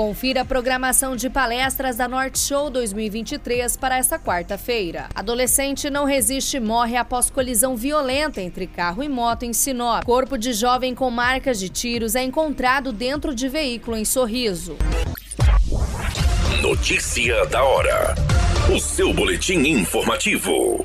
Confira a programação de palestras da Norte Show 2023 para esta quarta-feira. Adolescente não resiste e morre após colisão violenta entre carro e moto em Sinop. Corpo de jovem com marcas de tiros é encontrado dentro de veículo em Sorriso. Notícia da hora. O seu boletim informativo.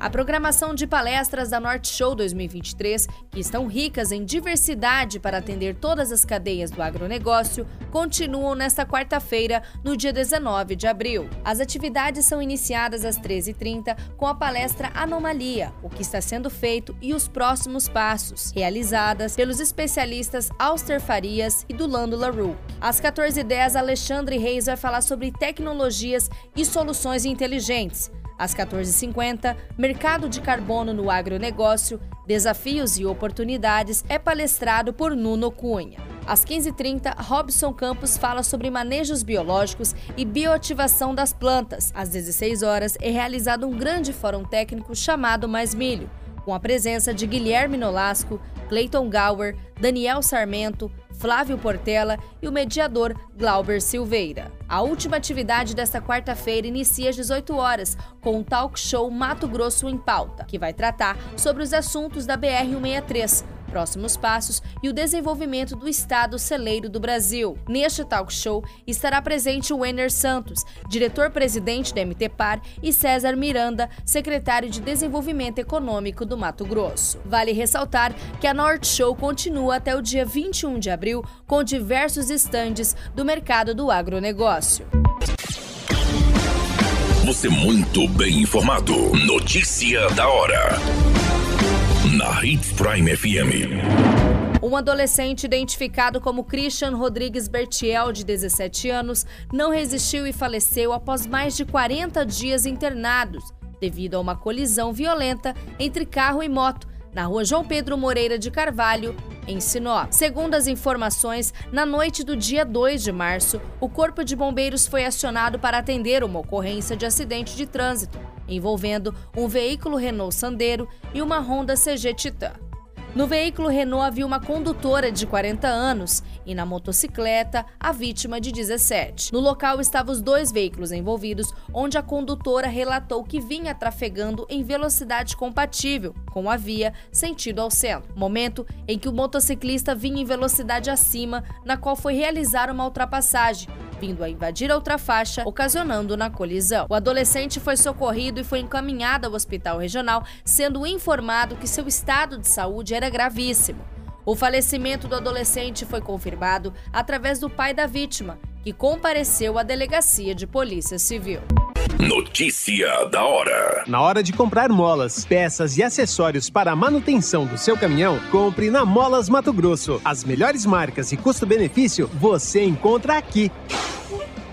A programação de palestras da Norte Show 2023, que estão ricas em diversidade para atender todas as cadeias do agronegócio, continuam nesta quarta-feira, no dia 19 de abril. As atividades são iniciadas às 13h30 com a palestra Anomalia, o que está sendo feito e os próximos passos, realizadas pelos especialistas Auster Farias e Dulando LaRue. Às 14h10, Alexandre Reis vai falar sobre tecnologias e soluções inteligentes. Às 14h50, Mercado de Carbono no Agronegócio, Desafios e Oportunidades é palestrado por Nuno Cunha. Às 15h30, Robson Campos fala sobre manejos biológicos e bioativação das plantas. Às 16 horas é realizado um grande fórum técnico chamado Mais Milho, com a presença de Guilherme Nolasco, Clayton Gower, Daniel Sarmento, Flávio Portela e o mediador Glauber Silveira. A última atividade desta quarta-feira inicia às 18 horas com o talk show Mato Grosso em Pauta, que vai tratar sobre os assuntos da BR-163 próximos passos e o desenvolvimento do Estado celeiro do Brasil. Neste talk show estará presente o Wenner Santos, diretor-presidente da MTPAR, e César Miranda, secretário de Desenvolvimento Econômico do Mato Grosso. Vale ressaltar que a Norte Show continua até o dia 21 de abril com diversos estandes do mercado do agronegócio. Você muito bem informado. Notícia da hora Hits Prime FM. Um adolescente identificado como Christian Rodrigues Bertiel, de 17 anos, não resistiu e faleceu após mais de 40 dias internados, devido a uma colisão violenta entre carro e moto na rua João Pedro Moreira de Carvalho, em Sinop. Segundo as informações, na noite do dia 2 de março, o Corpo de Bombeiros foi acionado para atender uma ocorrência de acidente de trânsito envolvendo um veículo Renault Sandero e uma Honda CG Titan. No veículo Renault havia uma condutora de 40 anos e na motocicleta a vítima de 17. No local estavam os dois veículos envolvidos, onde a condutora relatou que vinha trafegando em velocidade compatível com a via sentido ao centro. Momento em que o motociclista vinha em velocidade acima, na qual foi realizar uma ultrapassagem vindo a invadir outra faixa, ocasionando na colisão. O adolescente foi socorrido e foi encaminhado ao hospital regional, sendo informado que seu estado de saúde era gravíssimo. O falecimento do adolescente foi confirmado através do pai da vítima, que compareceu à delegacia de polícia civil. Notícia da hora. Na hora de comprar molas, peças e acessórios para a manutenção do seu caminhão, compre na Molas Mato Grosso. As melhores marcas e custo-benefício você encontra aqui.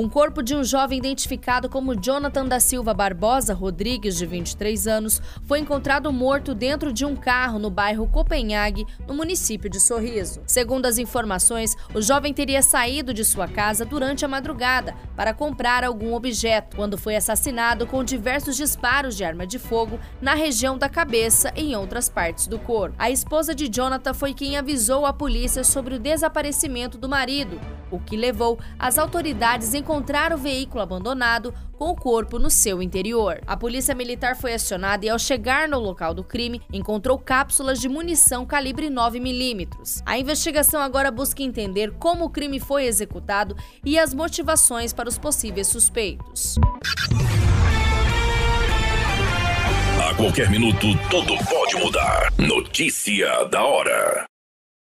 Um corpo de um jovem identificado como Jonathan da Silva Barbosa Rodrigues, de 23 anos, foi encontrado morto dentro de um carro no bairro Copenhague, no município de Sorriso. Segundo as informações, o jovem teria saído de sua casa durante a madrugada para comprar algum objeto, quando foi assassinado com diversos disparos de arma de fogo na região da cabeça e em outras partes do corpo. A esposa de Jonathan foi quem avisou a polícia sobre o desaparecimento do marido, o que levou as autoridades a encontrar o veículo abandonado com o corpo no seu interior. A polícia militar foi acionada e, ao chegar no local do crime, encontrou cápsulas de munição calibre 9mm. A investigação agora busca entender como o crime foi executado e as motivações para os possíveis suspeitos. A qualquer minuto, tudo pode mudar. Notícia da hora.